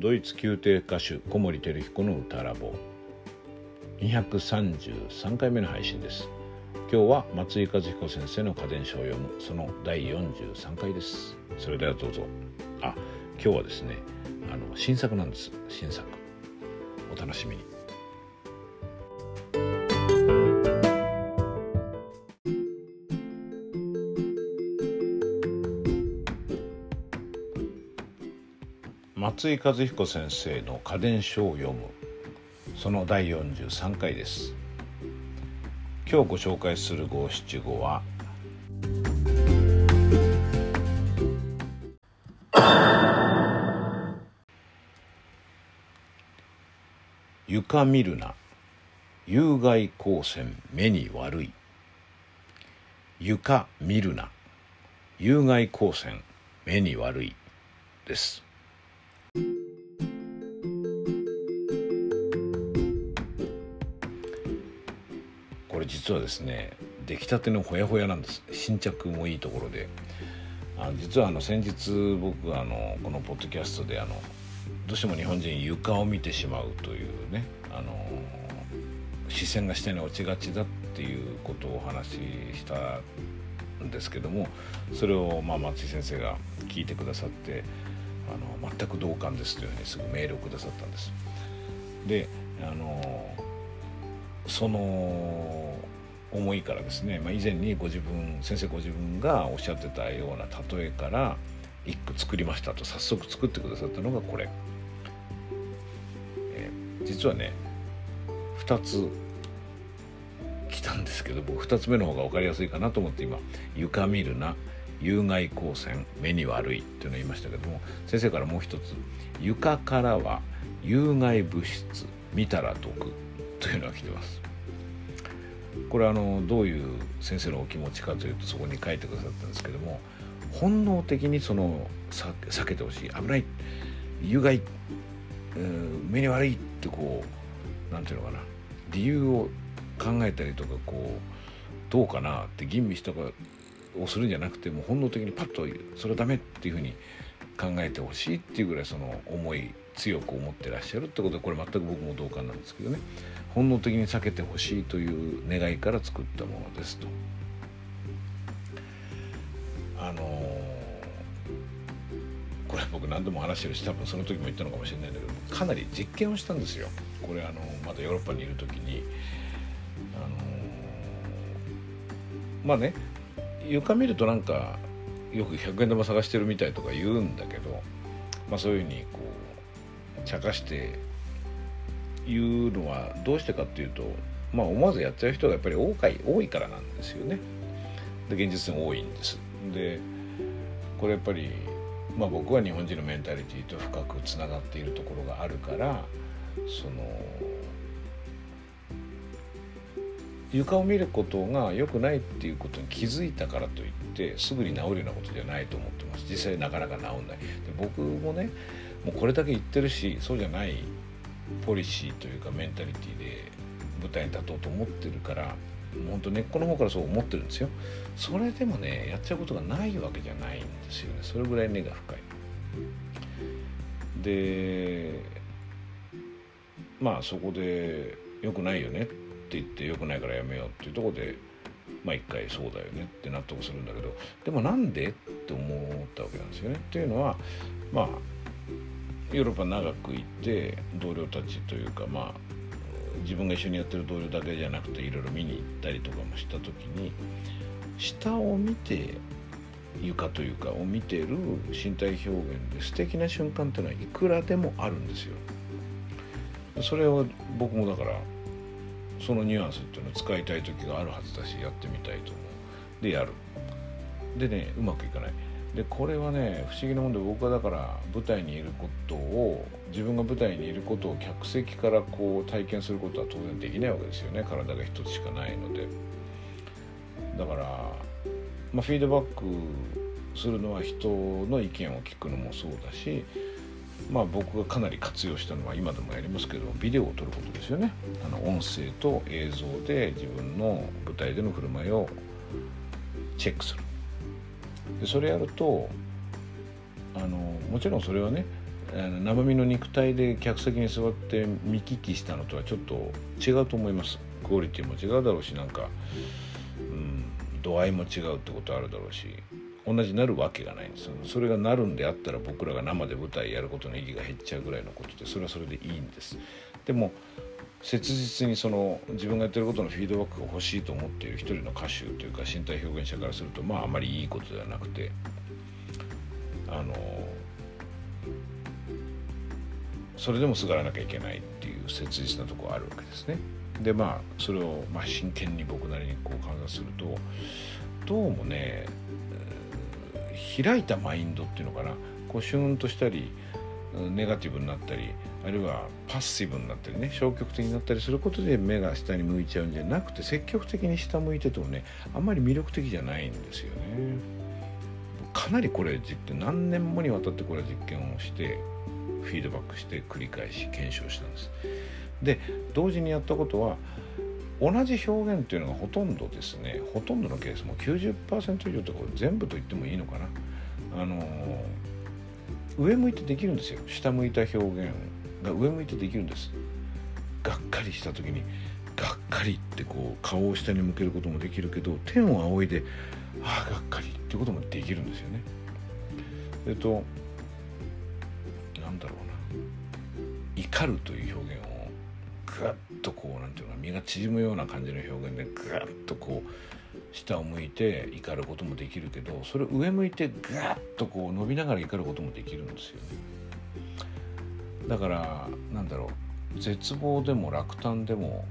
ドイツ宮廷歌手小森照彦の歌ラボ233回目の配信です。今日は松井和彦先生の家電書を読む。その第43回です。それではどうぞ。あ今日はですねあの新作なんです。新作。お楽しみに。松井和彦先生の家電書を読む。その第43回です。今日ご紹介する五七五は床見るな。有害光線目に悪い。床見るな。有害光線目に悪い。です。これ実はですね出来たてのほやほやなんです新着もいいところであ実はあの先日僕あのこのポッドキャストであのどうしても日本人床を見てしまうというねあの視線が下に落ちがちだっていうことをお話ししたんですけどもそれをまあ松井先生が聞いてくださってあの全く同感ですというふうにすぐメールをくださったんです。であのその思いからですね、まあ、以前にご自分先生ご自分がおっしゃってたような例えから一句作りましたと早速作ってくださったのがこれ、えー、実はね2つ来たんですけど僕2つ目の方が分かりやすいかなと思って今「床見るな有害光線目に悪い」っていうのを言いましたけども先生からもう一つ「床からは有害物質見たら毒」というのが来てます。これはあのどういう先生のお気持ちかというとそこに書いてくださったんですけども本能的にその避けてほしい。危ない。有害、えー、目に悪いってこうなんていうのかな。理由を考えたりとかこうどうかなって吟味したかをするんじゃなくてもう本能的にパッとそれはダメっていうふうに考えてほしいっていうぐらいその思い強く思ってらっしゃるってことでこれ全く僕も同感なんですけどね本能的に避けてほしいという願いから作ったものですと。あのー、これ僕何度も話してるし多分その時も言ったのかもしれないんだけどかなり実験をしたんですよ。これあのまだヨーロッパにいる時に。あのー、まあね床見るとなんかよく100円玉探してるみたいとか言うんだけど、まあ、そういうふうにこう茶化して言うのはどうしてかっていうと、まあ、思わずやっちゃう人がやっぱり多い多いからなんですよね。で現実に多いんです。でこれやっぱり、まあ、僕は日本人のメンタリティーと深くつながっているところがあるからその床を見ることが良くないっていうことに気づいたからといってすぐに治るようなことじゃないと思ってます実際なかなか治んないで僕もねもうこれだけ言ってるしそうじゃないポリシーというかメンタリティで舞台に立とうと思ってるから本当根っこの方からそう思ってるんですよ。それでもねやっちゃうことがないわけじゃないんですよね。それぐらい根が深い。でまあそこで良くないよねって言って良くないからやめようっていうとこでまあ一回そうだよねって納得するんだけどでもなんでって思ったわけなんですよね。っていうのはまあヨーロッパ長くいて同僚たちというかまあ自分が一緒にやってる同僚だけじゃなくていろいろ見に行ったりとかもした時に下を見て床というかを見てる身体表現で素敵な瞬間っていうのはいくらでもあるんですよ。それを僕もだからそのニュアンスっていうのを使いたい時があるはずだしやってみたいと思う。でやる。でねうまくいかない。でこれはね不思議なもんで僕はだから舞台にいることを自分が舞台にいることを客席からこう体験することは当然できないわけですよね。体が一つしかないので。だから、まあ、フィードバックするのは人の意見を聞くのもそうだしまあ、僕がかなり活用したのは今でもやりますけどビデオを撮ることですよね。あの音声と映像で自分の舞台での振る舞いをチェックする。でそれやるとあのもちろんそれはね生身の肉体で客席に座って見聞きしたのとはちょっと違うと思います。クオリティも違うだろうしなんか、うん、度合いも違うってことあるだろうし同じなるわけがないんです。よそれがなるんであったら僕らが生で舞台やることの意義が減っちゃうぐらいのことでそれはそれでいいんです。でも切実にその自分がやってることのフィードバックが欲しいと思っている一人の歌手というか身体表現者からするとまああまりいいことではなくてあのそれでもすがらなきゃいけないっていう切実なところあるわけですね。でまあそれをまあ真剣に僕なりにこう観察するとどうもね開いたマインドっていうのかなこうシューンとしたりネガティブになったりあるいはパッシブになったりね消極的になったりすることで目が下に向いちゃうんじゃなくて積極的に下向いててもねあんまり魅力的じゃないんですよね。かなりこれ実験何年もにわたってこれ実験をしてフィードバックして繰り返し検証したんです。で同時にやったことは同じ表現っていうのがほとんどですねほとんどのケースも90%以上とか全部と言ってもいいのかなあの上向いてできるんですよ。下向いた表現が。上向いてできるんです。がっかりした時にがっかりってこう顔を下に向けることもできるけど天を仰いでああがっかりってこともできるんですよね。えっとなんだろうな。怒るという表現をぐっとこうなんていうの身が縮むような感じの表現でぐっとこう下を向いて怒ることもできるけどそれ上向いてぐっとこう伸びながら怒ることもできるんですよね。だからなんだろう絶望でも落胆でも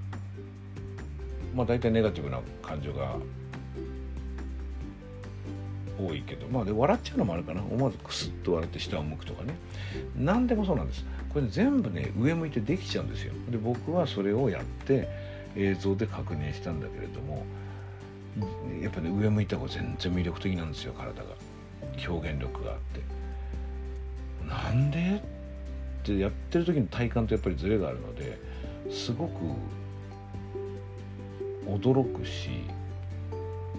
まあ大体ネガティブな感情が多いけどまあで笑っちゃうのもあるかな。思わずクスッと笑って下を向くとかね。何でもそうなんです。これ全部ね上向いてできちゃうんですよ。で僕はそれをやって映像で確認したんだけれどもやっぱね上向いた方が全然魅力的なんですよ体が。表現力があって。なんで？ってやってる時の体感とやっぱりズレがあるのですごく驚くし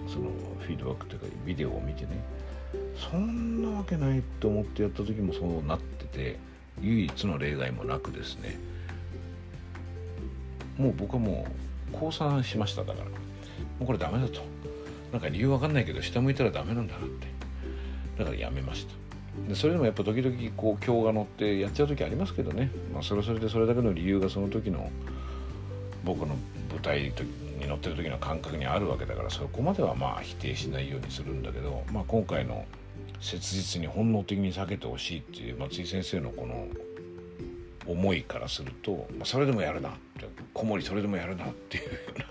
そのフィードバックというかビデオを見てねそんなわけないと思ってやった時もそうなってて唯一の例外もなくですねもう僕はもう降参しましただから。もうこれダメだと。なんか理由わかんないけど下向いたらダメなんだなって。だからやめました。でそれでもやっぱ時々こう今日が乗ってやっちゃう時ありますけどね、まあ、それそれでそれだけの理由がその時の僕の舞台に乗ってる時の感覚にあるわけだからそこまではまあ否定しないようにするんだけど、まあ、今回の切実に本能的に避けてほしいっていう松井先生のこの思いからすると、まあ、それでもやるなって子守それでもやるなっていうような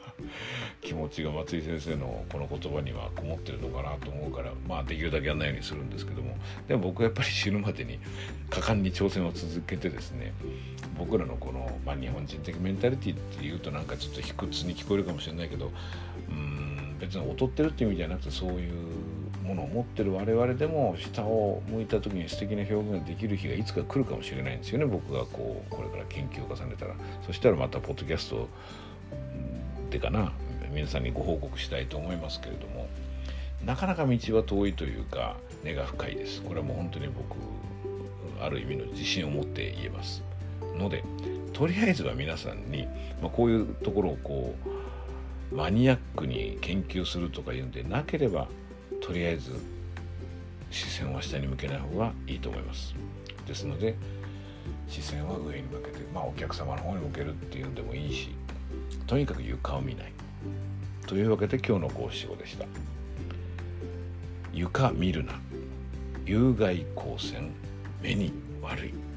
気持ちが松井先生のこの言葉にはこもってるのかなと思うからまあできるだけやんないようにするんですけども。でも僕はやっぱり死ぬまでに果敢に挑戦を続けてですね僕らのこの、まあ、日本人的メンタリティっていうとなんかちょっと卑屈に聞こえるかもしれないけどうん別に劣ってるっていう意味じゃなくてそういうものを持ってる我々でも下を向いた時に素敵な表現ができる日がいつか来るかもしれないんですよね。僕がこうこれから研究を重ねたら。そしたらまたポッドキャストでかな。皆さんにご報告したいと思いますけれどもなかなか道は遠いというか根が深いです。これはもう本当に僕ある意味の自信を持って言えます。のでとりあえずは皆さんに、まあ、こういうところをこうマニアックに研究するとかいうんでなければとりあえず視線は下に向けない方がいいと思います。ですので視線は上に向けてまあお客様の方に向けるっていうんでもいいしとにかく床を見ない。というわけで今日の五七五でした。床見るな。有害光線目に悪い。